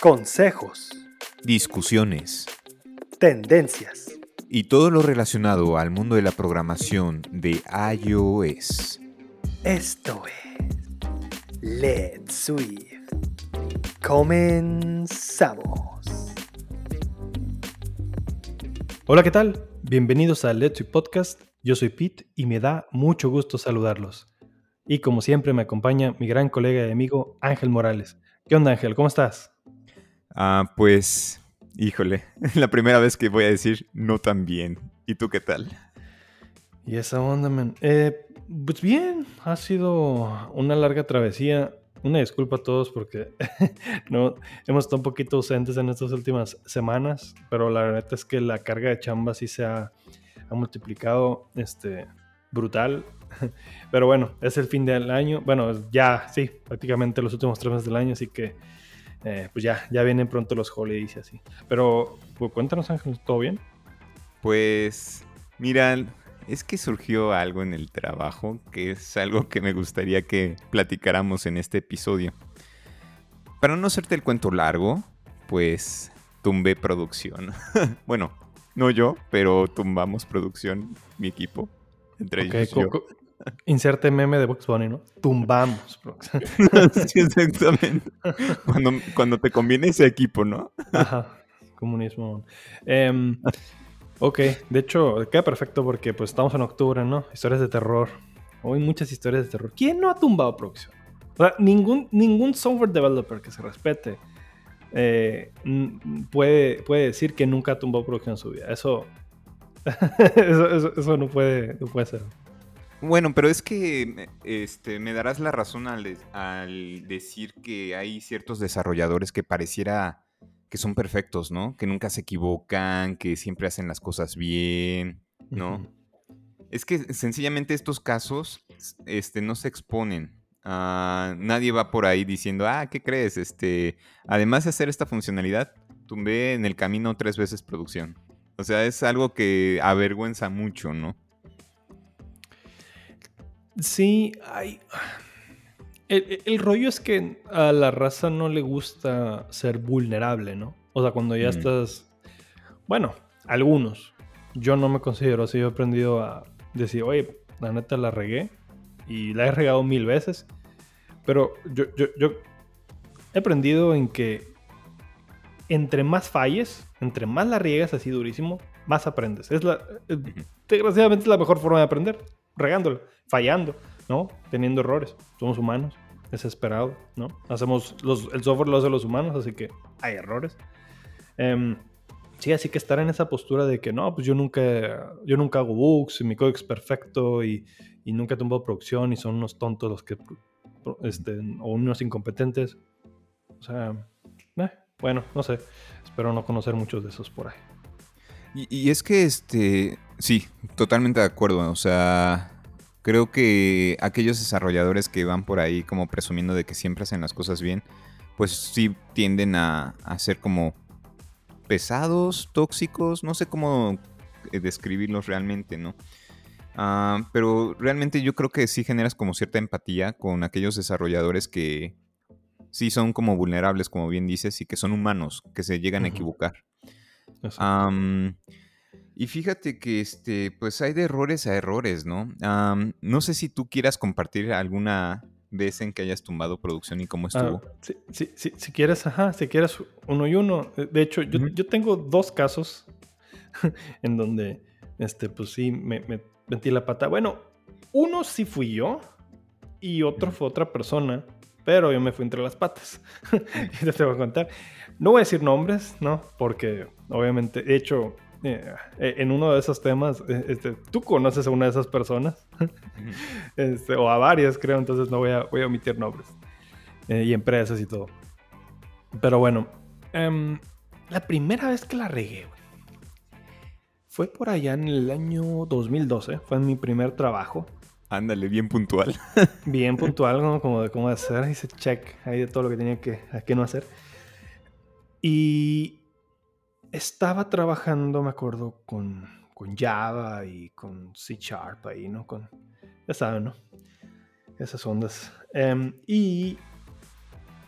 consejos, discusiones tendencias y todo lo relacionado al mundo de la programación de iOS. Esto es Let's Swift. Comenzamos. Hola, ¿qué tal? Bienvenidos a Let's Swift Podcast. Yo soy Pete y me da mucho gusto saludarlos. Y como siempre me acompaña mi gran colega y amigo Ángel Morales. ¿Qué onda Ángel? ¿Cómo estás? Ah, pues, híjole, la primera vez que voy a decir no tan bien. ¿Y tú qué tal? Y esa onda, man. Eh, pues bien, ha sido una larga travesía. Una disculpa a todos porque no, hemos estado un poquito ausentes en estas últimas semanas, pero la verdad es que la carga de chamba sí se ha, ha multiplicado este, brutal. Pero bueno, es el fin del año. Bueno, ya, sí, prácticamente los últimos tres meses del año, así que eh, pues ya, ya vienen pronto los holidays y así. Pero pues, cuéntanos, Ángel, ¿todo bien? Pues, mira, es que surgió algo en el trabajo que es algo que me gustaría que platicáramos en este episodio. Para no hacerte el cuento largo, pues tumbé producción. bueno, no yo, pero tumbamos producción, mi equipo. Entre ellos yo. Inserte meme de Box Bunny, ¿no? Tumbamos. sí, exactamente. Cuando, cuando, te conviene ese equipo, ¿no? Ajá. Comunismo. Eh, ok, de hecho, queda perfecto porque pues estamos en octubre, ¿no? Historias de terror. Hoy muchas historias de terror. ¿Quién no ha tumbado producción? O sea, ningún, ningún software developer que se respete eh, puede, puede decir que nunca ha tumbado producción en su vida. Eso, eso, eso, no, puede, no puede ser. Bueno, pero es que este, me darás la razón al, al, decir que hay ciertos desarrolladores que pareciera que son perfectos, ¿no? Que nunca se equivocan, que siempre hacen las cosas bien, ¿no? Es que sencillamente estos casos este, no se exponen. Uh, nadie va por ahí diciendo, ah, ¿qué crees? Este, además de hacer esta funcionalidad, tumbé en el camino tres veces producción. O sea, es algo que avergüenza mucho, ¿no? Sí, hay... El, rollo es que a la raza no le gusta ser vulnerable, ¿no? O sea, cuando ya mm. estás... Bueno, algunos. Yo no me considero así. Yo he aprendido a decir, oye, la neta la regué. Y la he regado mil veces. Pero yo, yo, yo he aprendido en que entre más falles, entre más la riegas así durísimo, más aprendes. Es la, desgraciadamente es la mejor forma de aprender, regándola, fallando, ¿no? Teniendo errores. Somos humanos, desesperados, ¿no? Hacemos los, el software lo hacen los humanos, así que hay errores. Em, sí, así que estar en esa postura de que no, pues yo nunca, yo nunca hago bugs y mi código es perfecto y, y nunca tumbo producción y son unos tontos los que, este, o unos incompetentes. O sea, eh, bueno, no sé. Espero no conocer muchos de esos por ahí. Y, es que, este, sí, totalmente de acuerdo. O sea, creo que aquellos desarrolladores que van por ahí como presumiendo de que siempre hacen las cosas bien, pues sí tienden a, ser como pesados, tóxicos, no sé cómo eh, describirlos realmente, ¿no? Ah, pero realmente yo creo que sí generas como cierta empatía con aquellos desarrolladores que sí son como vulnerables, como bien dices, y que son humanos, que se llegan a equivocar. Y fíjate que este, pues hay de errores a errores, ¿no? no sé si tú quieras compartir alguna vez en que hayas tumbado producción y cómo ah, estuvo. si quieres, ajá, si quieres uno y uno. De hecho, yo, tengo dos casos en donde, este, pues sí, me, metí la pata. Bueno, uno sí fui yo y otro fue otra persona pero yo me fui entre las patas. y te voy a contar. No voy a decir nombres, ¿no? Porque obviamente, de hecho, eh, en uno de esos temas, eh, este, tú conoces a una de esas personas, este, o a varias, creo, entonces no voy a, voy a omitir nombres. Eh, y empresas y todo. Pero bueno, em, la primera vez que la regué, fue por allá en el año 2012, fue en mi primer trabajo. Ándale, bien puntual. bien puntual, ¿no? como de cómo hacer, ese check ahí de todo lo que tenía que, que no hacer. Y estaba trabajando, me acuerdo, con, con Java y con C Sharp ahí, ¿no? Con, ya saben, ¿no? Esas ondas. Em, y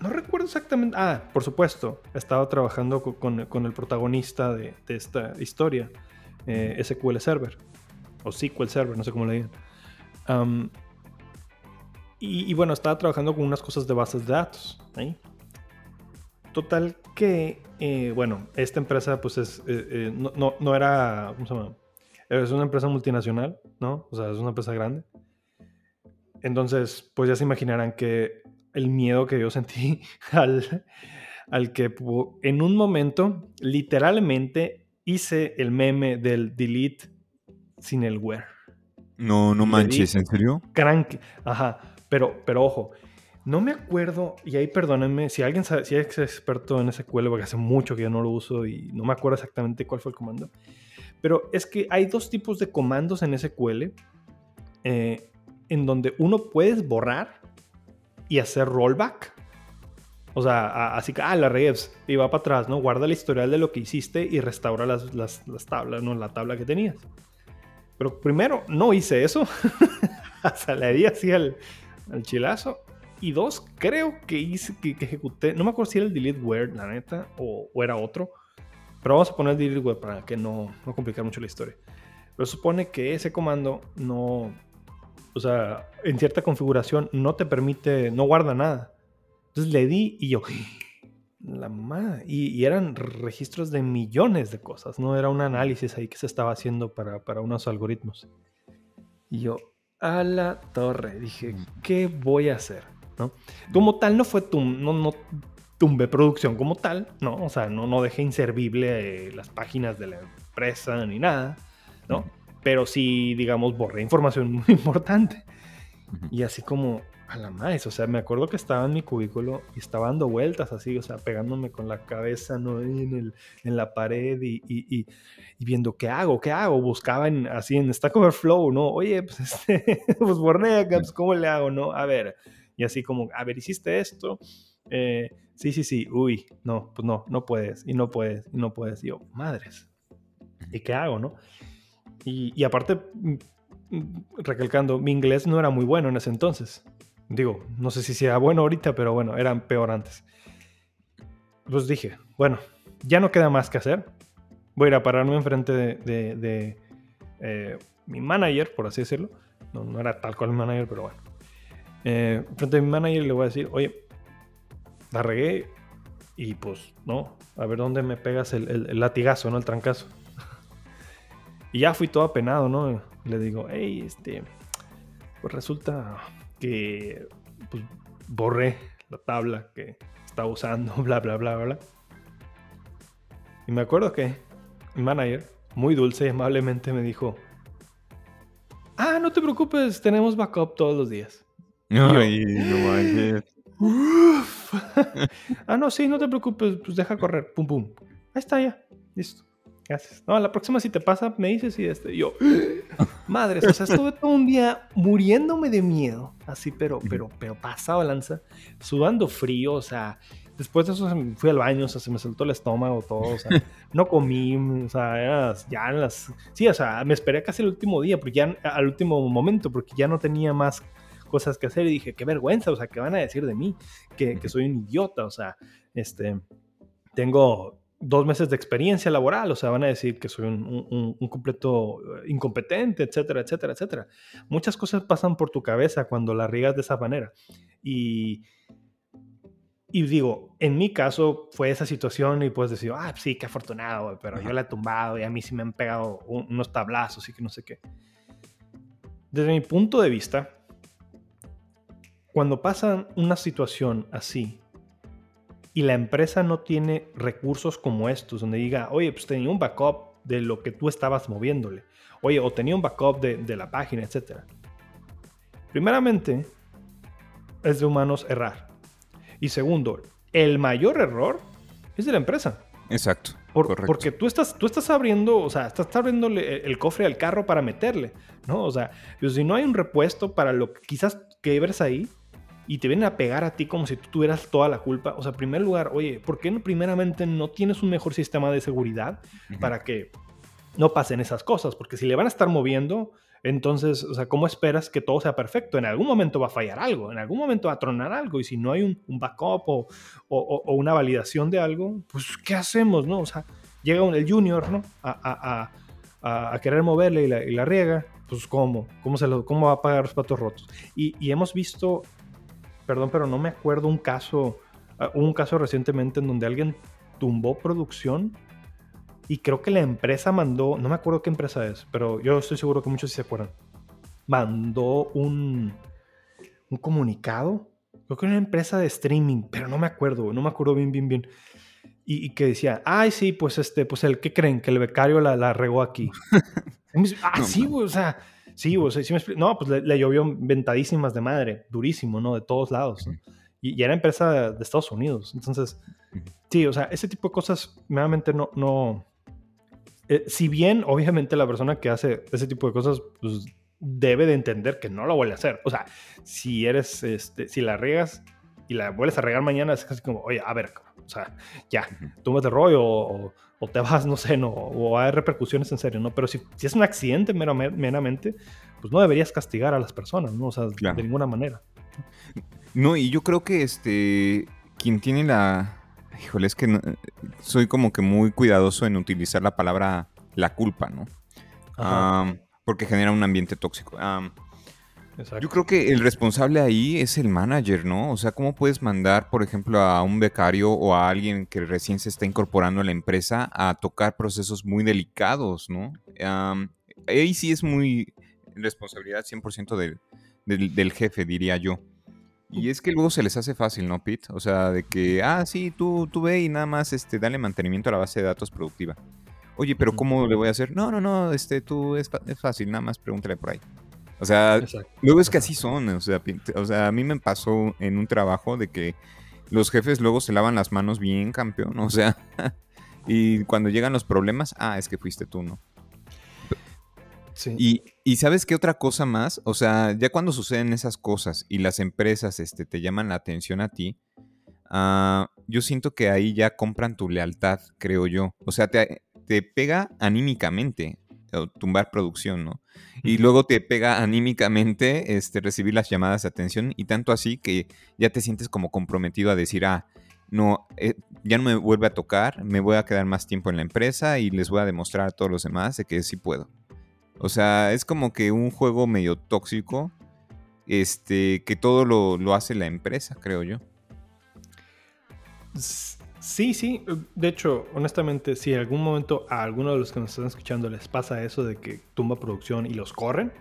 no recuerdo exactamente. Ah, por supuesto. Estaba trabajando con, con el protagonista de, de esta historia, eh, SQL Server. O SQL Server, no sé cómo le digan. y, bueno, estaba trabajando con unas cosas de bases de datos. Total que, eh, bueno, esta empresa pues es, eh, eh, no, no, no, era, ¿cómo se llama? Es una empresa multinacional, ¿no? O sea, es una empresa grande. Entonces, pues ya se imaginarán que el miedo que yo sentí al, al que en un momento, literalmente, hice el meme del delete sin el where. No, no manches, ¿en serio? Crank, ajá, pero, pero ojo, no me acuerdo, y ahí perdónenme, si alguien sabe, si es experto en SQL, porque hace mucho que yo no lo uso y no me acuerdo exactamente cuál fue el comando, pero es que hay dos tipos de comandos en SQL eh, en donde uno puedes borrar y hacer rollback. O sea, así que, ah, la reves y va para atrás, ¿no? Guarda el historial de lo que hiciste y restaura las, las, las tablas, ¿no? La tabla que tenías. Pero primero, no hice eso. Hasta le di así al, chilazo. Y dos, creo que hice, que, ejecuté, no me acuerdo si era el delete word, la neta, o, era otro. Pero vamos a poner el delete word para que no, no complicar mucho la historia. Pero supone que ese comando no, o sea, en cierta configuración no te permite, no guarda nada. Entonces le di y yo, la madre. Y, eran registros de millones de cosas, no era un análisis ahí que se estaba haciendo para, para unos algoritmos. Y yo, a la torre, dije, ¿qué voy a hacer? ¿No? Como tal, no fue tum, no, no tumbe producción como tal, ¿no? O sea, no, no dejé inservible eh, las páginas de la empresa ni nada, ¿no? Pero sí, digamos, borré información muy importante. Y así como, a la más, o sea, me acuerdo que estaba en mi cubículo y estaba dando vueltas así, o sea, pegándome con la cabeza, ¿no? en, el, en la pared y, y, y, viendo qué hago, qué hago. Buscaba en, así en Stack Overflow, ¿no? Oye, pues, este, pues borré acá, pues, ¿cómo le hago, no? A ver, y así como, a ver, hiciste esto. Eh, sí, sí, sí, uy, no, pues no, no puedes, y no puedes, y no puedes. Y yo, madres, ¿y qué hago, no? Y, y aparte, recalcando, mi inglés no era muy bueno en ese entonces. Digo, no sé si sea bueno ahorita, pero bueno, eran peor antes. Pues dije, bueno, ya no queda más que hacer. Voy a ir a pararme enfrente de, de, eh, mi manager, por así decirlo. No, no, era tal cual mi manager, pero bueno. Eh, frente a mi manager le voy a decir, oye, la regué y pues, no, a ver dónde me pegas el, latigazo, ¿no? El trancazo. y ya fui todo apenado, ¿no? Le digo, hey, este, pues resulta que pues, borré la tabla que estaba usando, bla, bla, bla, bla. Y me acuerdo que mi manager, muy dulce y amablemente, me dijo, ah, no te preocupes, tenemos backup todos los días. Ay, no ah, no, sí, no te preocupes, pues deja correr, pum, pum. Ahí está ya, listo. Gracias. No, la próxima si te pasa, me dices y este, yo, madres, o sea, estuve todo un día muriéndome de miedo, así, pero, pero, pero pasado lanza, sudando frío, o sea, después de eso fui al baño, o sea, se me soltó el estómago, todo, o sea, no comí, o sea, ya en las, sí, o sea, me esperé casi el último día, porque ya, al último momento, porque ya no tenía más cosas que hacer y dije, qué vergüenza, o sea, ¿qué van a decir de mí? Que, que soy un idiota, o sea, este, tengo dos meses de experiencia laboral, o sea, van a decir que soy un, completo eh, incompetente, etcétera, etcétera, etcétera. Muchas cosas pasan por tu cabeza cuando la riegas de esa manera. Y, y digo, en mi caso fue esa situación y puedes decir, ah, sí, qué afortunado, pero yo la he tumbado y a mí sí me han pegado unos tablazos y que no sé qué. Desde mi punto de vista, cuando pasa una situación así, y la empresa no tiene recursos como estos, donde diga, oye, pues tenía un backup de lo que tú estabas moviéndole, oye, o tenía un backup de, la página, etc. Primeramente, es de humanos errar. Y segundo, el mayor error es de la empresa. Exacto. Porque tú estás, tú estás abriendo, o sea, estás abriéndole el cofre al carro para meterle, ¿no? O sea, pues si no hay un repuesto para lo que quizás que ahí, y te vienen a pegar a ti como si tú tuvieras toda la culpa. O sea, en primer lugar, oye, ¿por qué no, primeramente no tienes un mejor sistema de seguridad para que no pasen esas cosas? Porque si le van a estar moviendo, Entonces, o sea, ¿cómo esperas que todo sea perfecto? En algún momento va a fallar algo, en algún momento va a tronar algo, y si no hay un, backup o, o, una validación de algo, pues, ¿qué hacemos, no? O sea, llega un, el junior, ¿no? A, a, a querer moverle y la, y la, riega, pues, ¿cómo? ¿Cómo, se lo, ¿Cómo va a pagar los platos rotos? Y, y hemos visto, perdón, pero no me acuerdo un caso, uh, un caso recientemente en donde alguien tumbó producción y creo que la empresa mandó, no me acuerdo qué empresa es, pero yo estoy seguro que muchos sí se acuerdan. Mandó un, un comunicado. Creo que era una empresa de streaming, pero no me acuerdo, no me acuerdo bien, bien, bien. Y, que decía, ay, sí, pues este, pues el que creen que el becario la, la regó aquí. ah, sí, güey, o sea, sí, güey, sí me No, pues le, llovió ventadísimas de madre, durísimo, ¿no? De todos lados. Y, y, era empresa de, Estados Unidos. Entonces, sí, o sea, ese tipo de cosas, nuevamente, no, no, eh, si bien, obviamente, la persona que hace ese tipo de cosas, pues debe de entender que no lo vuelve a hacer. O sea, si eres, este, si la riegas y la vuelves a regar mañana, es casi como, oye, a ver, o sea, ya, tú me rollo o, o, te vas, no sé, no, o hay repercusiones en serio, ¿no? Pero si, si es un accidente meramente, pues no deberías castigar a las personas, ¿no? O sea, de ninguna manera. No, y yo creo que este, quien tiene la, Híjole, es que soy como que muy cuidadoso en utilizar la palabra la culpa, ¿no? porque genera un ambiente tóxico. Yo creo que el responsable ahí es el manager, ¿no? O sea, ¿cómo puedes mandar, por ejemplo, a un becario o a alguien que recién se está incorporando a la empresa a tocar procesos muy delicados, ¿no? ahí sí es muy responsabilidad 100% del, del jefe, diría yo. Y es que luego se les hace fácil, ¿no, Pete? O sea, de que, ah, sí, tú, tú ve y nada más este, dale mantenimiento a la base de datos productiva. Oye, pero ¿cómo le voy a hacer? No, no, no, este, tú es, fácil, nada más pregúntale por ahí. O sea, luego es que así son, o sea, o sea, a mí me pasó en un trabajo de que los jefes luego se lavan las manos bien, campeón, o sea, y cuando llegan los problemas, ah, es que fuiste tú, ¿no? Y, sabes qué otra cosa más, o sea, ya cuando suceden esas cosas y las empresas este, te llaman la atención a ti, ah, yo siento que ahí ya compran tu lealtad, creo yo. O sea, te, te pega anímicamente tumbar producción, ¿no? Y luego te pega anímicamente este, recibir las llamadas de atención y tanto así que ya te sientes como comprometido a decir, ah, no, eh, ya no me vuelve a tocar, me voy a quedar más tiempo en la empresa y les voy a demostrar a todos los demás de que sí puedo. O sea, es como que un juego medio tóxico, este, que todo lo, hace la empresa, creo yo. Sí. De hecho, honestamente, si en algún momento a alguno de los que nos están escuchando les pasa eso de que tumba producción y los corren,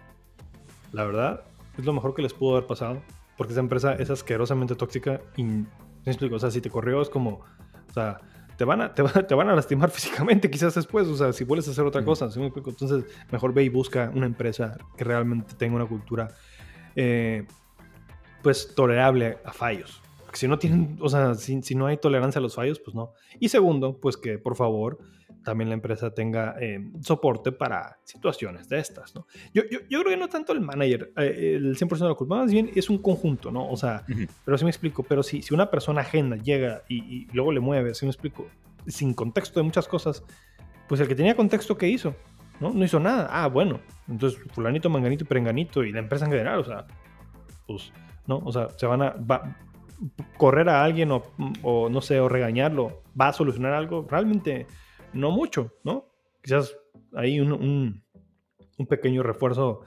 la verdad, es lo mejor que les pudo haber pasado. Porque esa empresa es asquerosamente tóxica y, ¿me explico? O sea, si te corrió es como, o sea, te van, a, te, van a lastimar físicamente quizás después, o sea, si vuelves a hacer otra cosa. Entonces, mejor ve y busca una empresa que realmente tenga una cultura, eh, pues, tolerable a fallos. Porque si no tienen, o sea, si, si no hay tolerancia a los fallos, pues no. Y segundo, pues que por favor también la empresa tenga eh, soporte para situaciones de estas, ¿no? Yo, yo, yo, creo que no tanto el manager, eh, el 100% de la culpa, más bien es un conjunto, ¿no? O sea, pero sí me explico, pero si, si una persona ajena llega y, luego le mueve, si me explico, sin contexto de muchas cosas, pues el que tenía contexto, ¿qué hizo? ¿No? No hizo nada. Ah, bueno, entonces fulanito, manganito y perenganito y la empresa en general, o sea, pues, ¿no? O sea, se van a... correr a alguien o, no sé, o regañarlo, va a solucionar algo, realmente no mucho, ¿no? Quizás hay un, pequeño refuerzo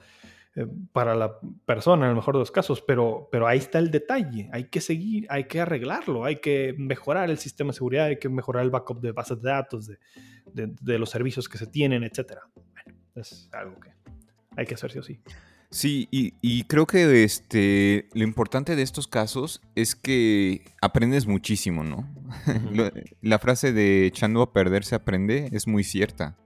eh, para la persona en el mejor de los casos, pero, pero ahí está el detalle, hay que seguir, hay que arreglarlo, hay que mejorar el sistema de seguridad, hay que mejorar el backup de bases de datos, de, los servicios que se tienen, etc. Es algo que hay que hacer sí o sí. Sí, y, creo que este, lo importante de estos casos es que aprendes muchísimo, ¿no? la frase de echando a perder se aprende es muy cierta.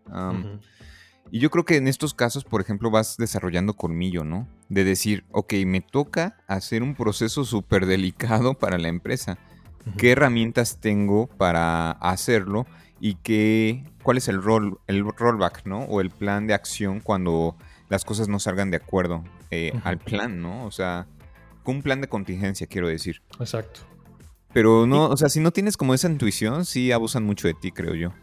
Y yo creo que en estos casos, por ejemplo, vas desarrollando colmillo, ¿no? De decir, ok, me toca hacer un proceso súper delicado para la empresa. ¿Qué herramientas tengo para hacerlo? Y qué, cuál es el, rol, el rollback, ¿no? O el plan de acción cuando las cosas no salgan de acuerdo eh, al plan, ¿no? O sea, con un plan de contingencia, quiero decir. Exacto. Pero no, o sea, si no tienes como esa intuición, sí abusan mucho de ti, creo yo.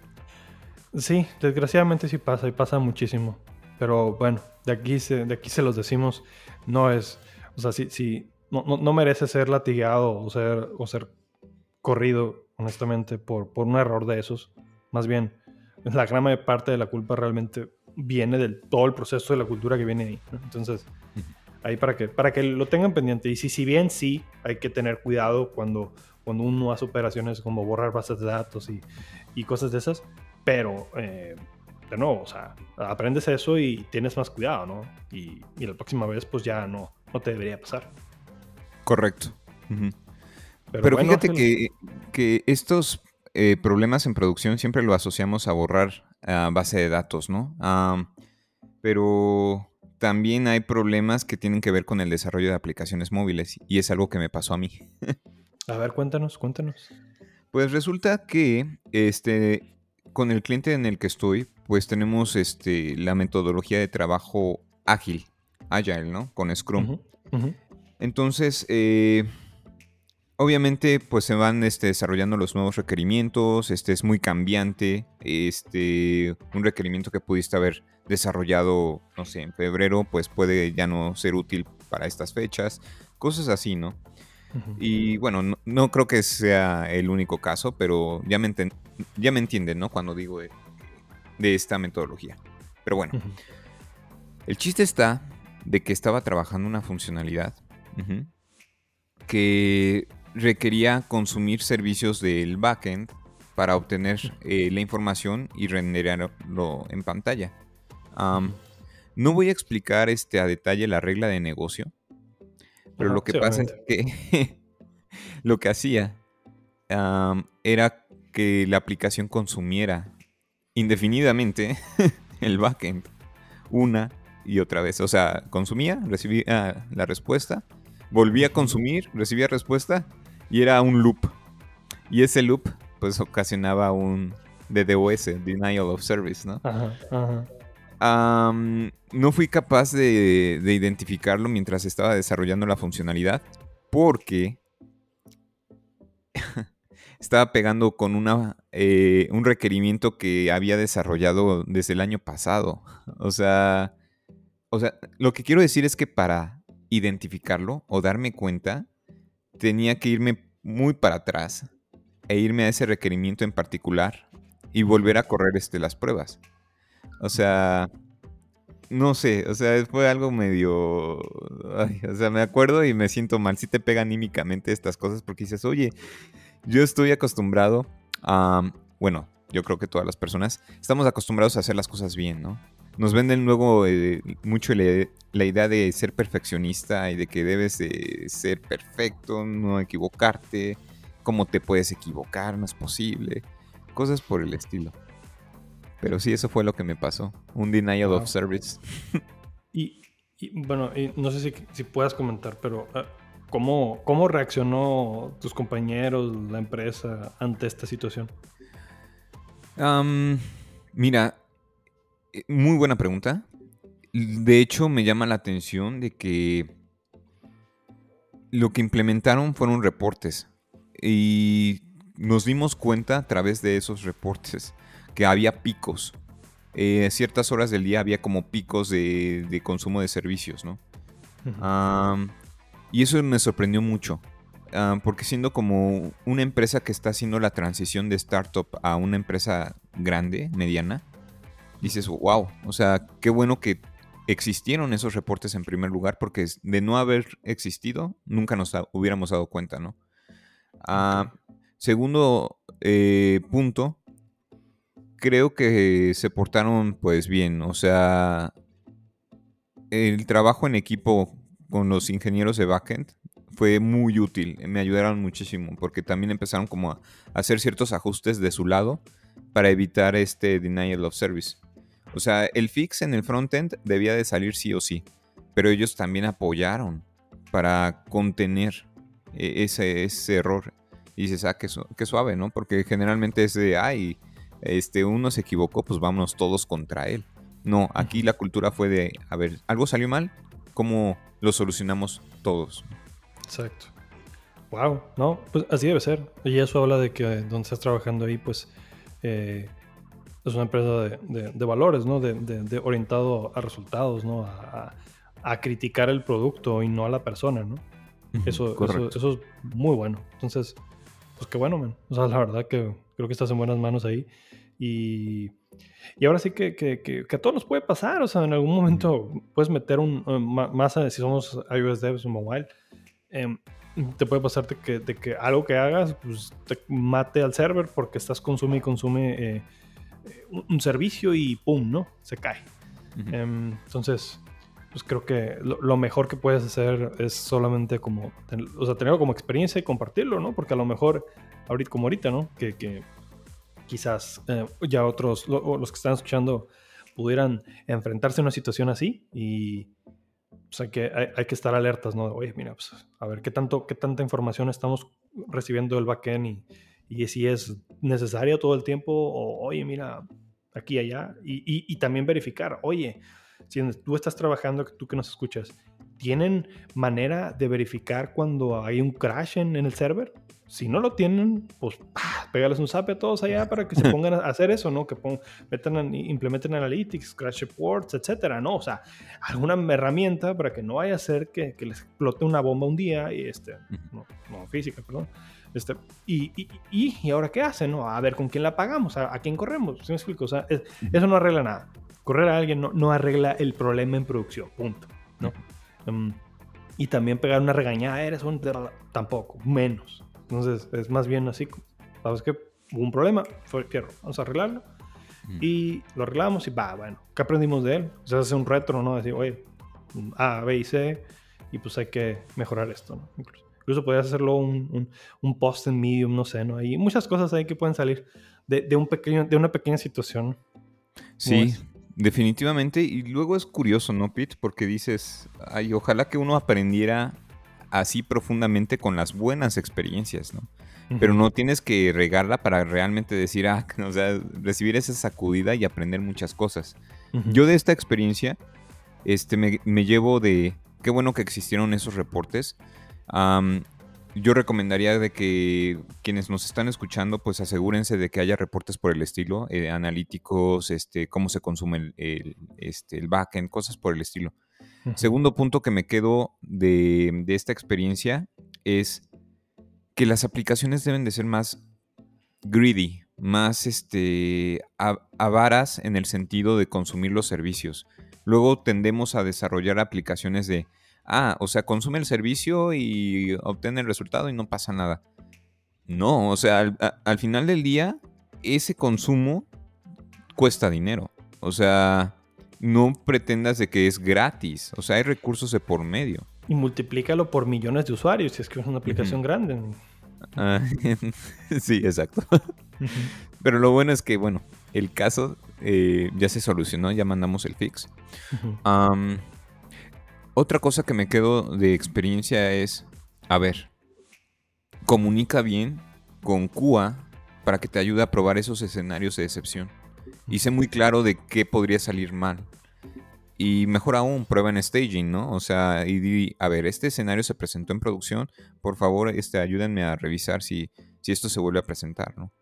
Sí, desgraciadamente sí pasa y pasa muchísimo. Pero bueno, de aquí se, de aquí se los decimos, no es, o sea, si, si no, no, merece ser latigado o ser, o ser corrido, honestamente, por, por un error de esos. Más bien, la gran parte de la culpa realmente viene del todo el proceso de la cultura que viene ahí. Entonces, ahí para que, para que lo tengan pendiente. Y si, si bien sí hay que tener cuidado cuando, cuando uno hace operaciones como borrar bases de datos y, y cosas de esas, pero eh, de nuevo, o sea, aprendes eso y tienes más cuidado, ¿no? Y, y la próxima vez pues ya no, no te debería pasar. Correcto. Pero, fíjate que, que, estos eh, problemas en producción siempre lo asociamos a borrar base de datos, ¿no? pero también hay problemas que tienen que ver con el desarrollo de aplicaciones móviles y es algo que me pasó a mí. a ver, cuéntanos, cuéntanos. Pues resulta que este, con el cliente en el que estoy, pues tenemos este, la metodología de trabajo ágil, agile, ¿no? Con Scrum. Entonces, eh, obviamente, pues se van este, desarrollando los nuevos requerimientos. Este es muy cambiante. Este, un requerimiento que pudiste haber desarrollado, no sé, en febrero, pues puede ya no ser útil para estas fechas. Cosas así, ¿no? Y bueno, no, creo que sea el único caso, pero ya me, ya me entienden, ¿no? Cuando digo de, esta metodología. Pero bueno, el chiste está de que estaba trabajando una funcionalidad que requería consumir servicios del backend para obtener eh, la información y renderarlo en pantalla. no voy a explicar este, a detalle la regla de negocio, pero lo que pasa es que lo que hacía era que la aplicación consumiera indefinidamente el backend una y otra vez. O sea, consumía, recibía la respuesta, volvía a consumir, recibía respuesta y era un loop. Y ese loop pues ocasionaba un DDoS, Denial of Service, ¿no? no fui capaz de, identificarlo mientras estaba desarrollando la funcionalidad porque estaba pegando con una, eh, un requerimiento que había desarrollado desde el año pasado. O sea, o sea, lo que quiero decir es que para identificarlo o darme cuenta, tenía que irme muy para atrás e irme a ese requerimiento en particular y volver a correr este, las pruebas. O sea, no sé, o sea, fue algo medio... o sea, me acuerdo y me siento mal. Si te pega anímicamente estas cosas porque dices, oye, yo estoy acostumbrado a... Bueno, yo creo que todas las personas estamos acostumbrados a hacer las cosas bien, ¿no? Nos venden luego eh, mucho la idea de ser perfeccionista y de que debes de ser perfecto, no equivocarte, cómo te puedes equivocar, no es posible, cosas por el estilo. Pero sí, eso fue lo que me pasó, un denial of service. y, bueno, no sé si, si puedas comentar, pero ah, ¿cómo, ¿cómo reaccionó tus compañeros, la empresa ante esta situación? mira, muy buena pregunta. De hecho, me llama la atención de que lo que implementaron fueron reportes. Y nos dimos cuenta a través de esos reportes que había picos. Eh, ciertas horas del día había como picos de, consumo de servicios, ¿no? y eso me sorprendió mucho. porque siendo como una empresa que está haciendo la transición de startup a una empresa grande, mediana, dices, wow, o sea, qué bueno que existieron esos reportes en primer lugar, porque de no haber existido, nunca nos hubiéramos dado cuenta, ¿no? Ah, segundo eh, punto, creo que se portaron pues bien, o sea, el trabajo en equipo con los ingenieros de backend fue muy útil, me ayudaron muchísimo, porque también empezaron como a hacer ciertos ajustes de su lado para evitar este denial of service. O sea, el fix en el frontend debía de salir sí o sí, pero ellos también apoyaron para contener e-, ese, ese error. Y dices, ah, qué, suave, ¿no? Porque generalmente es de, ay, este, uno se equivocó, pues vámonos todos contra él. No, aquí la cultura fue de, a ver, algo salió mal, ¿cómo lo solucionamos todos? Exacto. Wow, no, pues así debe ser. Y eso habla de que donde estás trabajando ahí, pues eh, es una empresa de, valores, ¿no? De, orientado a resultados, ¿no? A, criticar el producto y no a la persona, ¿no? Eso, eso, es muy bueno. Entonces, pues qué bueno, man. O sea, la verdad que creo que estás en buenas manos ahí. Y, y ahora sí que, que, que, a todos nos puede pasar. O sea, en algún momento puedes meter un, eh, más, si somos iOS devs o mobile, em, te puede pasar de que, de que, algo que hagas pues, te mate al server porque estás consume y consume eh, un, servicio y ¡pum! ¿no? Se cae. Em, entonces, pues creo que lo, mejor que puedes hacer es solamente como, o sea, tenerlo como experiencia y compartirlo, ¿no? Porque a lo mejor, ahorita, como ahorita, ¿no? Que, que quizás eh, ya otros, los que están escuchando, pudieran enfrentarse a una situación así y pues hay que, hay, que estar alertas, ¿no? Oye, mira, pues a ver qué, tanto, qué tanta información estamos recibiendo del backend y, y si es necesaria todo el tiempo o, oye, mira, aquí, allá. Y, y, y también verificar, oye, si tú estás trabajando, tú que nos escuchas, ¿tienen manera de verificar cuando hay un crash en, en el server? Si no lo tienen, pues pégales un zap a todos allá para que se pongan a hacer eso, ¿no? Que pongan, metan, implementen analytics, crash reports, etcétera, ¿no? O sea, alguna herramienta para que no vaya a ser que, que les explote una bomba un día y este, no, no física, perdón. Este, y, y, y, y, ahora qué hacen, ¿no? A ver con quién la pagamos, a, quién corremos. ¿Sí me explico? O sea, eso no arregla nada. Correr a alguien no, no, arregla el problema en producción, punto, ¿no? Um, y también pegar una regañada, eres un... tampoco, menos. Entonces, es más bien así, ¿sabes qué? Hubo un problema, fue fierro, vamos a arreglarlo. Y lo arreglamos y va, bueno, ¿qué aprendimos de él? O sea, hace un retro, ¿no? Decir, oye, A, B y C, y pues hay que mejorar esto, ¿no? Incluso, podrías hacerlo un, un, post en Medium, no sé, ¿no? Hay muchas cosas ahí que pueden salir de, de un pequeño, de una pequeña situación. Sí, definitivamente. Y luego es curioso, ¿no, Pete? Porque dices, ay, ojalá que uno aprendiera así profundamente con las buenas experiencias, ¿no? Pero no tienes que regarla para realmente decir, ah, o sea, recibir esa sacudida y aprender muchas cosas. Yo de esta experiencia, este, me, llevo de, qué bueno que existieron esos reportes. Yo recomendaría de que quienes nos están escuchando, pues asegúrense de que haya reportes por el estilo, eh, analíticos, este, cómo se consume el, el, este, el backend, cosas por el estilo. Segundo punto que me quedo de, esta experiencia es que las aplicaciones deben de ser más greedy, más este, avaras en el sentido de consumir los servicios. Luego tendemos a desarrollar aplicaciones de, ah, o sea, consume el servicio y obtiene el resultado y no pasa nada. No, o sea, al, al final del día, ese consumo cuesta dinero. O sea, no pretendas de que es gratis. O sea, hay recursos de por medio. Y multiplícalo por millones de usuarios si es que es una aplicación grande. Ah, sí, exacto. Pero lo bueno es que, bueno, el caso eh, ya se solucionó, ya mandamos el fix. Otra cosa que me quedo de experiencia es, a ver, comunica bien con QA para que te ayude a probar esos escenarios de excepción hice muy claro de qué podría salir mal. Y mejor aún, prueba en staging, ¿no? O sea, y di, a ver, este escenario se presentó en producción, por favor, este, ayúdenme a revisar si, si esto se vuelve a presentar, ¿no?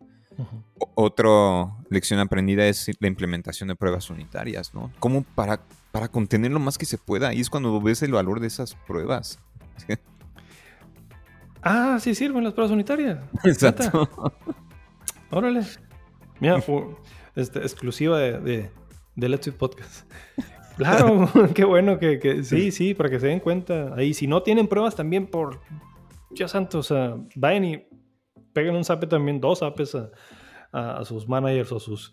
Otra lección aprendida es la implementación de pruebas unitarias, ¿no? Como para, para contener lo más que se pueda. Y es cuando ves el valor de esas pruebas. ah, sí sirven las pruebas unitarias. Exacto. Órale. Mira, este, exclusiva de, de, de Let's Podcast. Claro, qué bueno que, sí, sí, para que se den cuenta. Ahí, si no tienen pruebas también por ya santo, o sea, vayan y peguen un zape también, dos zapes a, a, sus managers o sus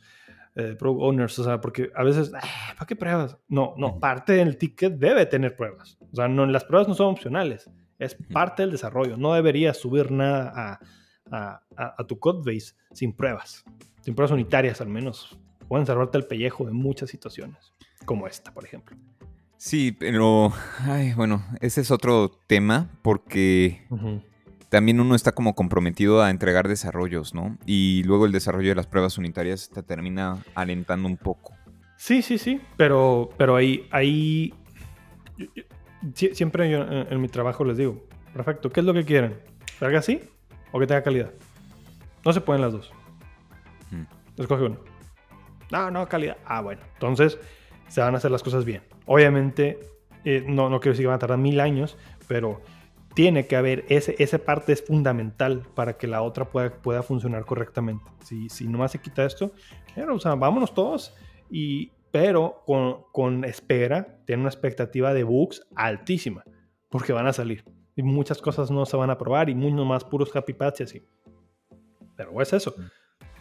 eh, pro owners, o sea, porque a veces, ah, ¿para qué pruebas? No, no, parte del ticket debe tener pruebas. O sea, no, las pruebas no son opcionales, es parte del desarrollo. No deberías subir nada a, a, a tu codebase sin pruebas sin pruebas unitarias al menos, pueden salvarte el pellejo en muchas situaciones, como esta, por ejemplo. Sí, pero, ay, bueno, ese es otro tema porque también uno está como comprometido a entregar desarrollos, ¿no? Y luego el desarrollo de las pruebas unitarias te termina alentando un poco. Sí, sí, sí, pero, pero ahí, ahí, siempre yo en, mi trabajo les digo, perfecto, ¿qué es lo que quieren? ¿Que haga así o que tenga calidad? No se pueden las dos. Escoge uno. No, no, calidad. Ah, bueno. Entonces se van a hacer las cosas bien. Obviamente, eh, no, no quiero decir que van a tardar mil años, pero tiene que haber, ese, esa parte es fundamental para que la otra pueda, pueda funcionar correctamente. Si, si nomás se quita esto, o sea, vámonos todos, y, pero con, con espera, tiene una expectativa de bugs altísima, porque van a salir. Y muchas cosas no se van a probar y mucho más puros happy patch y así. Pero es eso.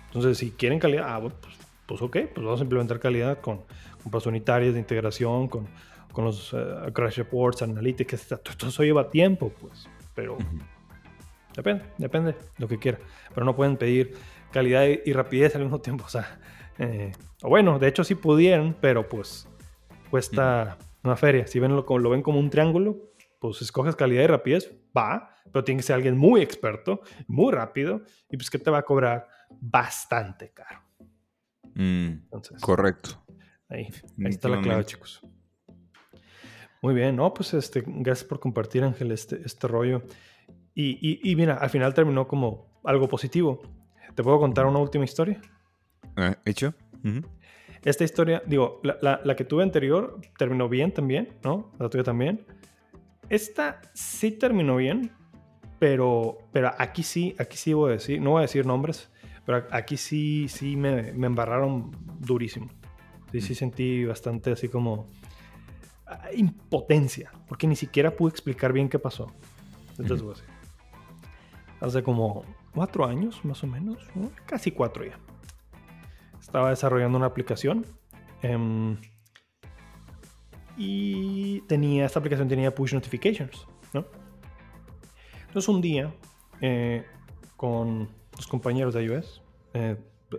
Entonces, si quieren calidad, ah, pues, pues ok, pues vamos a implementar calidad con, con unitarias de integración, con con los eh, crash reports, analytics, todo eso lleva tiempo, pues. Pero depende, depende, lo que quiera. Pero no pueden pedir calidad y rapidez al mismo tiempo. O sea, eh, o bueno, de hecho sí pudieran, pero pues cuesta una feria. Si ven lo, lo ven como un triángulo, pues escoges calidad y rapidez, va, pero tiene que ser alguien muy experto, muy rápido, y pues que te va a cobrar bastante caro. Mm, correcto. Ahí, ahí está la clave, chicos. Muy bien, no, pues este, gracias por compartir, Ángel, este, este rollo. Y, y, mira, al final terminó como algo positivo. ¿Te puedo contar una última historia? Ah, ¿Hecho? Esta historia, digo, la, la, que tuve anterior terminó bien también, ¿no? La tuya también. Esta sí terminó bien, pero, pero aquí sí, aquí sí voy a decir, no voy a decir nombres, pero aquí sí, sí me, me embarraron durísimo. Sí, sí sentí bastante así como impotencia, porque ni siquiera pude explicar bien qué pasó. Entonces, hace como cuatro años, más o menos, casi cuatro ya. Estaba desarrollando una aplicación em, y tenía, esta aplicación tenía push notifications, ¿no? Entonces un día, eh, con los compañeros de iOS, eh,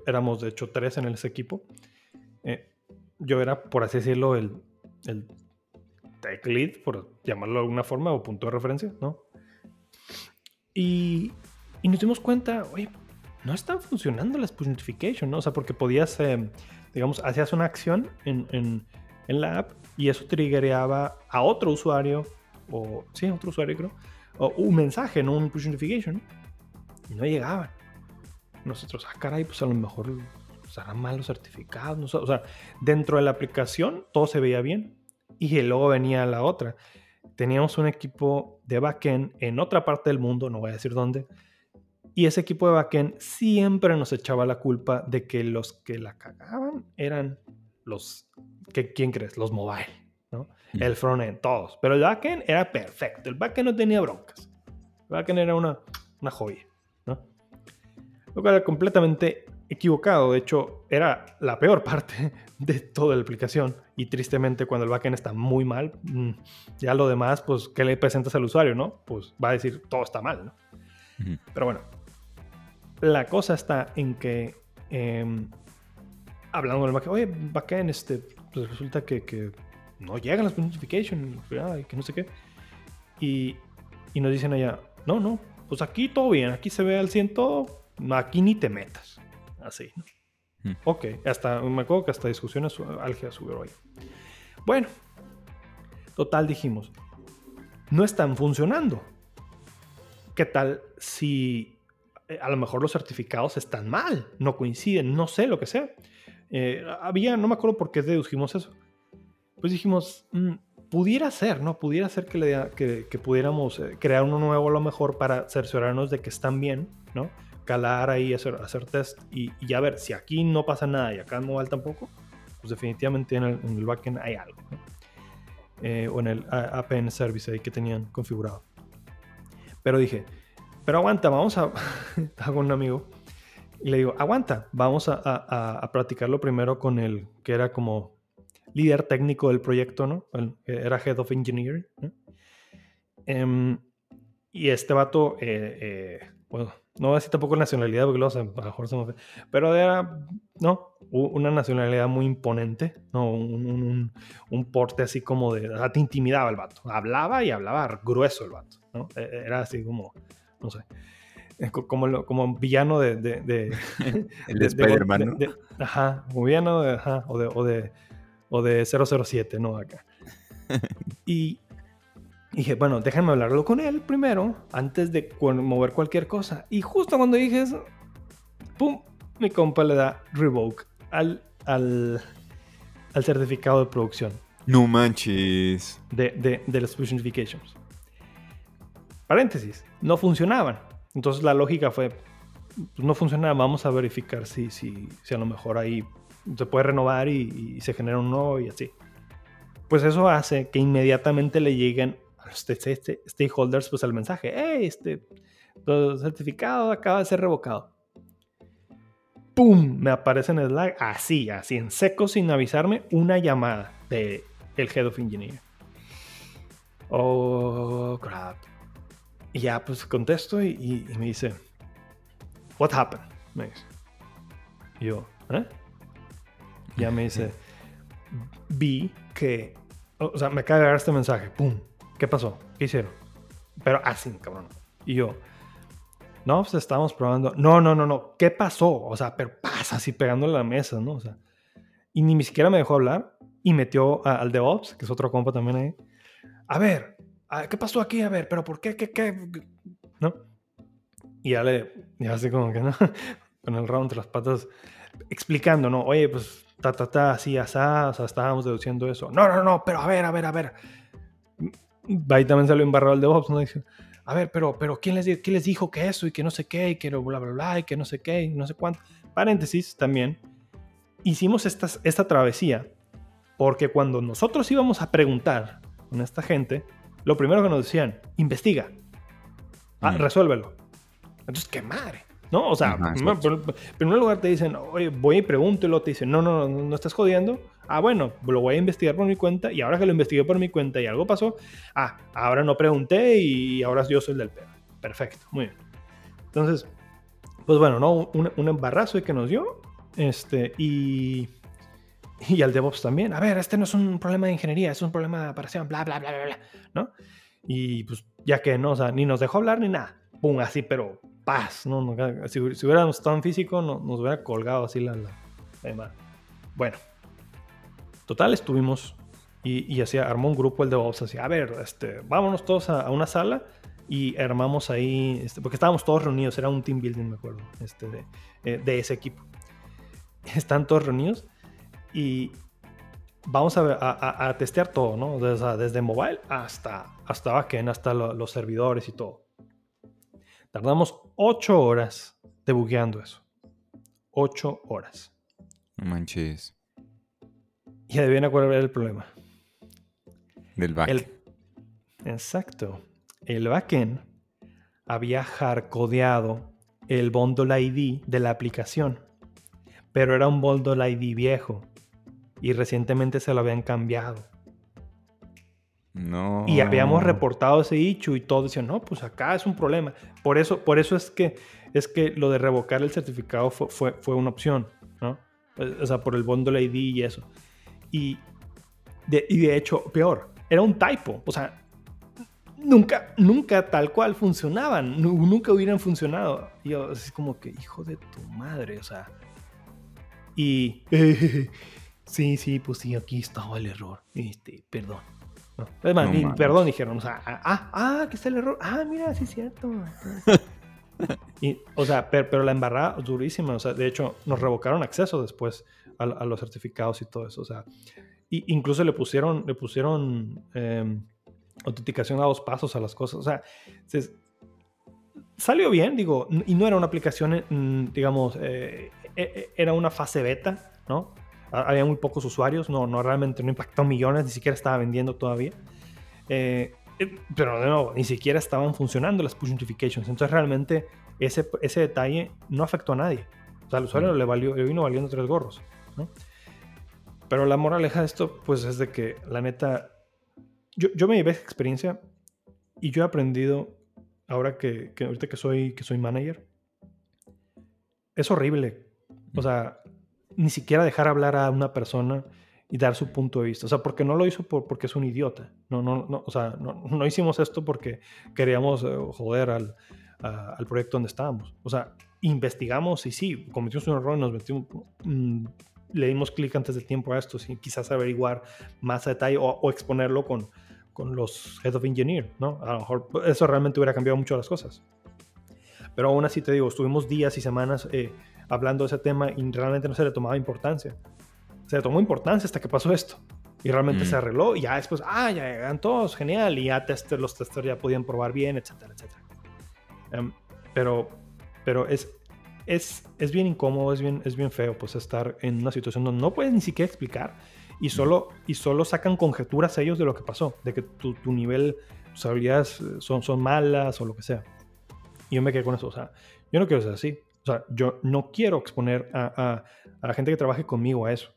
éramos de hecho tres en ese equipo, eh, yo era, por así decirlo, el, el tech lead, por llamarlo de alguna forma, o punto de referencia, ¿no? Y, y nos dimos cuenta, oye, no están funcionando las push notifications, ¿no? O sea, porque podías, eh, digamos, hacías una acción en, en, en, la app y eso triggereaba a otro usuario, o sí, otro usuario creo, o un mensaje, ¿no? Un push notification, y no llegaban. Nosotros, ah, caray, pues a lo mejor usarán mal los certificados, no o sea, dentro de la aplicación todo se veía bien, y luego venía la otra. Teníamos un equipo de backend en otra parte del mundo, no voy a decir dónde, y ese equipo de backend siempre nos echaba la culpa de que los que la cagaban eran los, que, ¿quién crees? Los mobile, ¿no? Mm. El frontend, todos. Pero el backend era perfecto, el backend no tenía broncas. El backend era una, una joya, ¿no? Lo que era completamente equivocado. De hecho, era la peor parte de toda la aplicación. Y tristemente, cuando el backend está muy mal, mm, ya lo demás, pues, ¿qué le presentas al usuario, no? Pues va a decir todo está mal, ¿no? Pero bueno, la cosa está en que, eh, hablando del backend, oye, backend, este, pues resulta que, que no llegan las notifications, que no sé qué. Y, y nos dicen allá, no, no, pues aquí todo bien, aquí se ve al 100 todo, aquí ni te metas así. Hmm. Ok, hasta, me acuerdo que hasta discusiones álgidas hubo hoy. Bueno, total dijimos, no están funcionando. ¿Qué tal si eh, a lo mejor los certificados están mal, no coinciden, no sé lo que sea? Eh, había, no me acuerdo por qué dedujimos eso. Pues dijimos, mm, pudiera ser, ¿no? Pudiera ser que, le, que, que pudiéramos eh, crear uno nuevo a lo mejor para cerciorarnos de que están bien, ¿no? Calar ahí, hacer, hacer test y, ya ver si aquí no pasa nada y acá en mobile tampoco, pues definitivamente en el, en el backend hay algo. Eh, o en el APN service ahí que tenían configurado. Pero dije, pero aguanta, vamos a. hago un amigo y le digo, aguanta, vamos a, a, a, practicarlo primero con el que era como líder técnico del proyecto, ¿no? era Head of Engineering. Em, y este vato, eh, eh, bueno, no voy a decir tampoco nacionalidad porque luego a lo mejor se me pero era, no, una nacionalidad muy imponente, no, un, un, porte así como de, te intimidaba el vato, hablaba y hablaba grueso el vato, ¿no? E, e, era así como, no sé, como, como villano de... de, de el de, Spider-Man, ¿no? Ajá, como villano de, ajá, o de, o de, o de 007, ¿no? Acá. Y, dije, bueno, déjenme hablarlo con él primero, antes de mover cualquier cosa. Y justo cuando dije eso, ¡pum! Mi compa le da revoke al al, al certificado de producción. No manches. De, de, de las push notifications. Paréntesis, no funcionaban. Entonces la lógica fue, pues no funcionaba, vamos a verificar si, si, si a lo mejor ahí se puede renovar y, y, se genera un nuevo y así. Pues eso hace que inmediatamente le lleguen a los stakeholders pues el mensaje, hey, este el certificado acaba de ser revocado. ¡Pum! Me aparece en el Slack, así, así, en seco, sin avisarme, una llamada de el Head of Engineer. Oh, crap. Y ya, pues contesto y, y me dice, What happened? Me dice. Y yo, ¿eh? Ya me dice, vi que, o sea, me acaba de llegar este mensaje, ¡pum! ¿Qué pasó? ¿Qué hicieron? Pero así, cabrón. Y yo, no, pues estábamos probando. No, no, no, no. ¿Qué pasó? O sea, pero pasa así pegándole a la mesa, ¿no? O sea, y ni siquiera me dejó hablar y metió a, al DevOps, que es otro compa también ahí. A ver, ¿qué pasó aquí? A ver, pero ¿por qué? ¿Qué? ¿Qué? ¿No? Y ya le, ya así como que, ¿no? Con el round entre las patas, explicando, ¿no? Oye, pues, ta, ta, ta, así, asá, o sea, estábamos deduciendo eso. No, no, no, pero a ver, a ver, a ver. Ahí también salió embarrado el DevOps, ¿no? Dice, a ver, pero, pero ¿quién, les, ¿quién les dijo que eso y que no sé qué y que bla, bla, bla, y que no sé qué y no sé cuánto? Paréntesis también. Hicimos esta, esta travesía porque cuando nosotros íbamos a preguntar con esta gente, lo primero que nos decían, investiga, ah, resuélvelo. Entonces, qué madre. ¿No? O sea, en primer lugar te dicen, oye, voy y pregunto, y luego te dicen, no, no, no, no estás jodiendo. Ah, bueno, lo voy a investigar por mi cuenta, y ahora que lo investigué por mi cuenta y algo pasó, ah, ahora no pregunté y ahora yo soy el del pedo. Perfecto, muy bien. Entonces, pues bueno, ¿no? Un, un embarazo que nos dio, este, y, y al DevOps también. A ver, este no es un problema de ingeniería, es un problema de operación, bla, bla, bla, bla, bla, ¿no? Y pues ya que no, o sea, ni nos dejó hablar ni nada. Pum, así, pero ¿no? Si, hubiéramos estado en físico, no, nos hubiera colgado así la, la, Bueno, total, estuvimos y, y así armó un grupo el de DevOps, así, a ver, este, vámonos todos a, una sala y armamos ahí, este, porque estábamos todos reunidos, era un team building, me acuerdo, este, de, eh, ese equipo. Están todos reunidos y vamos a, a, a testear todo, ¿no? Desde, desde mobile hasta, hasta backend, hasta lo, los servidores y todo. Tardamos 8 horas debugueando eso. 8 horas. No manches. Y adivina cuál era el problema. Del backend. Exacto. El backend había hardcodeado el bundle ID de la aplicación. Pero era un bundle ID viejo. Y recientemente se lo habían cambiado. No. Y habíamos reportado ese hecho y todo decían, no, pues acá es un problema. Por eso, por eso es que es que lo de revocar el certificado fue, fue, fue una opción, ¿no? O sea, por el bundle ID y eso. Y de, y de hecho, peor, era un typo. O sea, nunca, nunca tal cual funcionaban. Nunca hubieran funcionado. Y yo, así como que, hijo de tu madre, o sea. Y. sí, sí, pues sí, aquí estaba el error. Este, perdón. No. Es más, No perdón dijeron. O sea, ah, ah, ah, aquí está el error. Ah, mira, sí es cierto. y, o sea, pero, pero la embarrada durísima. O sea, de hecho, nos revocaron acceso después a, a los certificados y todo eso. O sea, y, incluso le pusieron, le pusieron eh, autenticación a dos pasos a las cosas. O sea, se- salió bien, digo, y no era una aplicación, digamos, eh, e- e- era una fase beta, ¿no? Ha- Había muy pocos usuarios, no, no realmente no impactó millones, ni siquiera estaba vendiendo todavía. Eh, eh, pero de nuevo, ni siquiera estaban funcionando las push notifications. Entonces realmente ese, ese detalle no afectó a nadie. O sea, al usuario le, valió, le vino valiendo tres gorros. ¿no? Pero la moraleja de esto, pues es de que la neta, yo, yo me llevé esa experiencia y yo he aprendido, ahora que, que ahorita que soy, que soy manager, es horrible. O sea, ni siquiera dejar hablar a una persona y dar su punto de vista. O sea, porque no lo hizo por, porque es un idiota. No, no, no, o sea, no, no hicimos esto porque queríamos eh, joder al, a- al proyecto donde estábamos. O sea, investigamos y sí, cometimos un error, nos metimos, mm, le dimos clic antes de tiempo a esto, sí, quizás averiguar más a detalle o, o exponerlo con, con los Head of Engineer, ¿no? A lo mejor eso realmente hubiera cambiado mucho las cosas. Pero aún así te digo, estuvimos días y semanas eh, hablando de ese tema y realmente no se le tomaba importancia. se tomó importancia hasta que pasó esto. Y realmente se arregló y ya después, ah, ya llegan todos, genial. Y ya tester, los testers ya podían probar bien, etcétera, etcétera. Em, pero, pero es, es, es bien incómodo, es bien, es bien feo pues estar en una situación donde no puedes ni siquiera explicar y solo, y solo sacan conjeturas ellos de lo que pasó, de que tu, tu nivel, tus habilidades eh, son, son malas o lo que sea. Y yo me quedé con eso, o sea, yo no quiero ser así. O sea, yo no quiero exponer a, a, a la gente que trabaje conmigo a eso.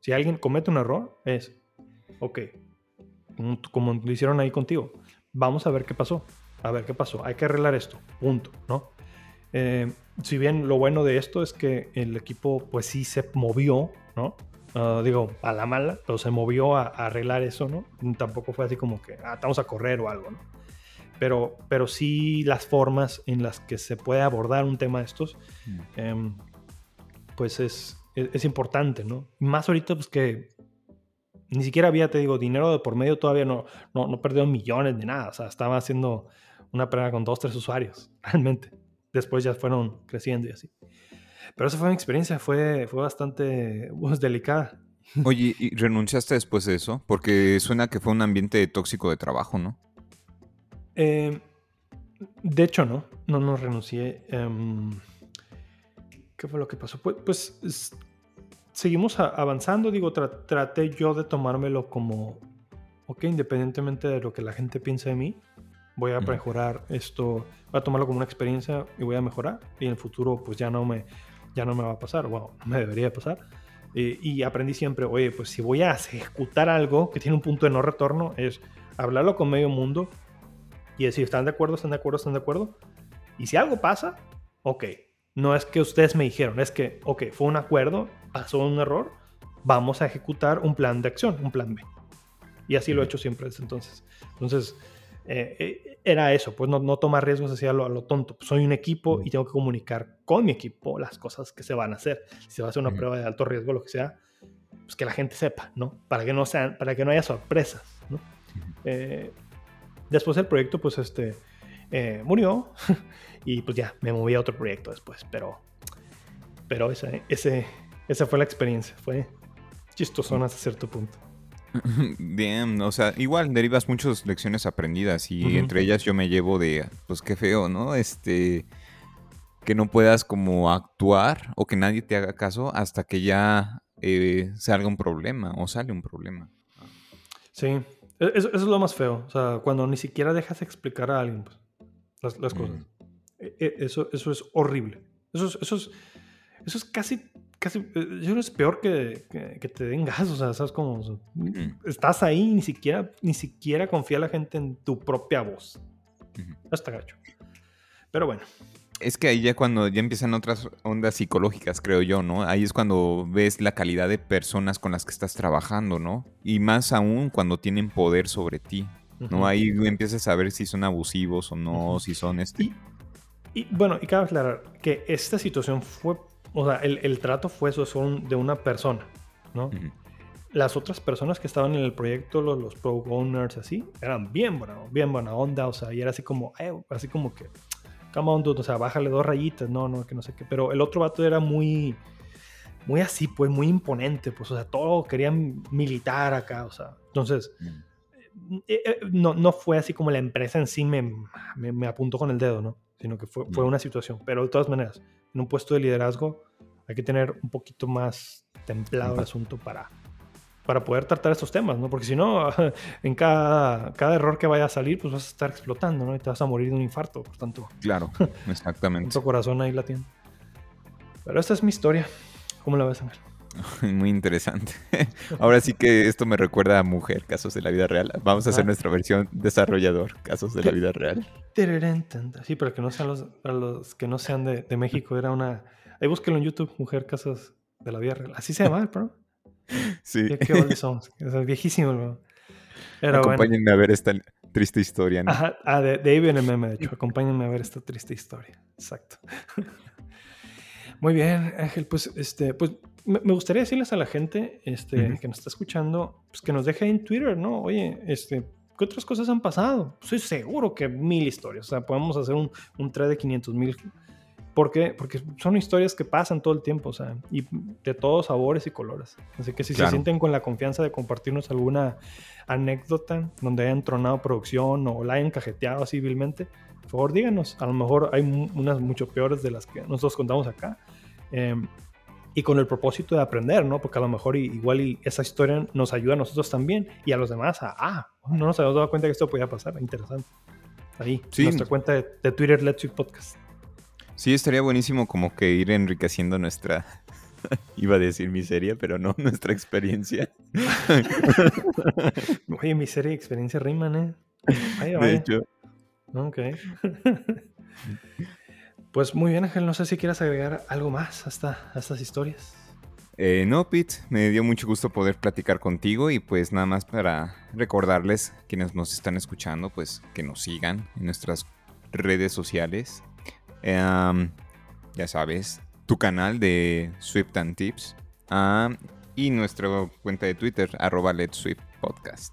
Si alguien comete un error, es, ok, como lo hicieron ahí contigo, vamos a ver qué pasó, a ver qué pasó, hay que arreglar esto, punto, ¿no? Eh, si bien lo bueno de esto es que el equipo pues sí se movió, ¿no? Ah, digo, a la mala, pero se movió a, arreglar eso, ¿no? Tampoco fue así como que, ah, estamos a correr o algo, ¿no? Pero, pero sí las formas en las que se puede abordar un tema de estos, mm. em, pues es, es, importante, ¿no? Más ahorita, pues que ni siquiera había, te digo, dinero de por medio, todavía no, no, no perdió millones de nada. O sea, estaba haciendo una prueba con dos, tres usuarios, realmente. Después ya fueron creciendo y así. Pero esa fue mi experiencia, fue, fue bastante pues, delicada. Oye, ¿y renunciaste después de eso? Porque suena que fue un ambiente tóxico de trabajo, ¿no? Eh, de hecho, no. No, no renuncié. Em, ¿Qué fue lo que pasó? Pues, pues seguimos avanzando. Digo, traté yo de tomármelo como, ok, independientemente de lo que la gente piense de mí, voy a mejorar esto, voy a tomarlo como una experiencia y voy a mejorar. Y en el futuro, pues ya no me, ya no me va a pasar. No me debería pasar. y aprendí siempre, oye, pues si voy a ejecutar algo que tiene un punto de no retorno, es hablarlo con medio mundo y decir, ¿están de acuerdo? ¿Están de acuerdo? ¿Están de acuerdo? Y si algo pasa, ok, no es que ustedes me dijeron, es que, ok, fue un acuerdo, pasó un error, vamos a ejecutar un plan de acción, un plan B. Y así lo he hecho siempre desde entonces. Entonces, eh, eh, era eso, pues no, no tomar riesgos así a lo, tonto. soy un equipo y tengo que comunicar con mi equipo las cosas que se van a hacer. Si se va a hacer una prueba de alto riesgo, lo que sea, pues que la gente sepa, ¿no? Para que no, sean, para que no haya sorpresas, ¿no? Eh, después del proyecto, pues este, murió. Y pues ya, me moví a otro proyecto después, pero, pero ese, ese, esa fue la experiencia, fue chistosona hasta cierto punto. Bien, o sea, igual derivas muchas lecciones aprendidas y entre ellas yo me llevo de, pues qué feo, ¿no? Este, que no puedas como actuar o que nadie te haga caso hasta que ya eh, salga un problema o sale un problema. Sí, eso, eso, es lo más feo, o sea, cuando ni siquiera dejas explicar a alguien pues, las, las cosas. E, e, eso, eso es horrible. Eso es, eso es, eso es casi, casi, eh, yo es peor que, que, te den gas, o sea, ¿sabes cómo? Estás ahí y ni siquiera, ni siquiera confía la gente en tu propia voz. Hasta gacho. Pero bueno. Es que ahí ya cuando ya empiezan otras ondas psicológicas, creo yo, ¿no? Ahí es cuando ves la calidad de personas con las que estás trabajando, ¿no? Y más aún cuando tienen poder sobre ti, ¿no? Ahí empiezas a ver si son abusivos o no, si son este... Y bueno, y cabe aclarar que esta situación fue, o sea, el, trato fue eso, son de una persona, ¿no? Las otras personas que estaban en el proyecto, los, los pro owners, así, eran bien buena, bien buena onda, o sea, y era así como, eh, así como que, come on, dude, o sea, bájale dos rayitas, no, no, que no sé qué. Pero el otro vato era muy, muy así, pues, muy imponente, pues, o sea, todo querían militar acá, o sea, entonces. Eh, eh, no, no fue así como la empresa en sí me, me, me apuntó con el dedo, ¿no? sino que fue, fue una situación. Pero de todas maneras, en un puesto de liderazgo hay que tener un poquito más templado el asunto para, para poder tratar estos temas, ¿no? Porque si no, en cada, cada error que vaya a salir, pues vas a estar explotando, ¿no? Y te vas a morir de un infarto, por tanto. Claro, exactamente. tu corazón ahí latiendo. Pero esta es mi historia. ¿Cómo la ves, Ángel? Muy interesante. Ahora sí que esto me recuerda a Mujer, casos de la vida real. Vamos a hacer nuestra versión desarrollador, casos de la vida real. Sí, pero que no sean los, para los que no sean de, de México, era una... Ahí búsquenlo en YouTube, Mujer, casos de la vida real. Así se llama el programa. Sí. Qué somos. Es viejísimo, bro. Acompáñenme a ver esta triste historia. ¿no? Ajá, ah, de, de ahí viene el meme, de hecho. Acompáñenme a ver esta triste historia. Exacto. Muy bien, Ángel. Pues, este, pues me gustaría decirles a la gente este, que nos está escuchando, pues que nos deje en Twitter, ¿no? Oye, este, ¿qué otras cosas han pasado? Estoy seguro que mil historias. O sea, podemos hacer un, un thread de 500 mil ¿Por qué? Porque son historias que pasan todo el tiempo, o sea, y de todos sabores y colores. Así que si se sienten con la confianza de compartirnos alguna anécdota donde hayan tronado producción o la hayan cajeteado civilmente, por favor díganos. A lo mejor hay unas mucho peores de las que nosotros contamos acá. Em, y con el propósito de aprender, ¿no? Porque a lo mejor igual y esa historia nos ayuda a nosotros también y a los demás a, ah, no nos habíamos dado cuenta que esto podía pasar, interesante. Ahí, nuestra cuenta de, Twitter, Let's Podcast. Sí, estaría buenísimo como que ir enriqueciendo nuestra, iba a decir miseria, pero no, nuestra experiencia. Oye, miseria y experiencia riman, ¿eh? Ahí De hecho. Ok. Pues muy bien, Ángel. No sé si quieras agregar algo más hasta a estas historias. Eh, no, Pete, me dio mucho gusto poder platicar contigo y pues nada más para recordarles quienes nos están escuchando, pues que nos sigan en nuestras redes sociales. Ya sabes, tu canal de Swift and Tips y nuestra cuenta de Twitter, arroba Let's Swift Podcast.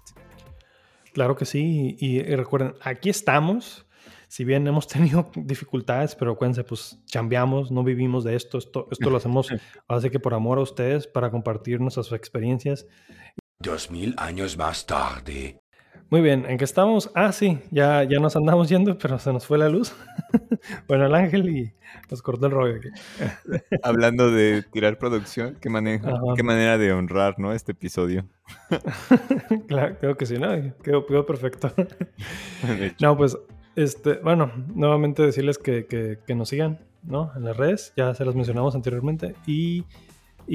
Claro que sí, y recuerden, aquí estamos si bien hemos tenido dificultades, pero acuérdense, pues chambeamos, no vivimos de esto, esto, esto lo hacemos, hace que por amor a ustedes, para compartir nuestras experiencias. Dos mil años más tarde. Muy bien, ¿en qué estamos? Ah, sí, ya, ya nos andamos yendo, pero se nos fue la luz. bueno, el ángel y nos cortó el rollo aquí. Hablando de tirar producción, qué, manera, qué manera de honrar, ¿no? Este episodio. claro, creo que sí, ¿no? Quedó, quedó perfecto. no, pues este, bueno, nuevamente decirles que, nos sigan, ¿no? En las redes, ya se las mencionamos anteriormente, y,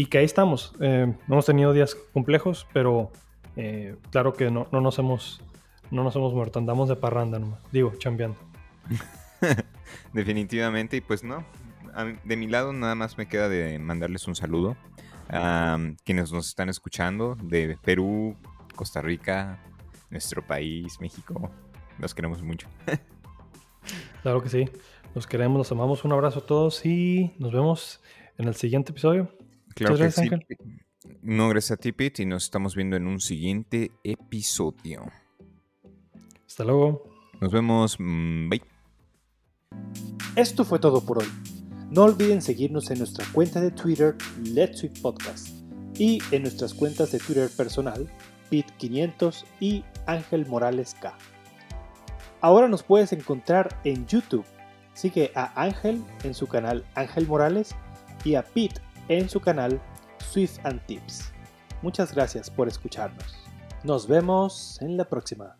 que ahí estamos. Eh, hemos tenido días complejos, pero eh, claro que no, nos hemos, no nos hemos muerto, andamos de parranda nomás, digo, chambeando. Definitivamente, y pues no, de mi lado nada más me queda de mandarles un saludo a quienes nos están escuchando de Perú, Costa Rica, nuestro país, México. Los queremos mucho. Claro que sí. Los queremos, los amamos. Un abrazo a todos y nos vemos en el siguiente episodio. Claro que sí. No, gracias a ti, Pete, y nos estamos viendo en un siguiente episodio. Hasta luego. Nos vemos. Mm, bye. Esto fue todo por hoy. No olviden seguirnos en nuestra cuenta de Twitter, Let's Sweet Podcast, y en nuestras cuentas de Twitter personal, Pete500 y Ángel Morales K. Ahora nos puedes encontrar en YouTube. Sigue a Ángel en su canal Ángel Morales y a Pete en su canal Swift and Tips. Muchas gracias por escucharnos. Nos vemos en la próxima.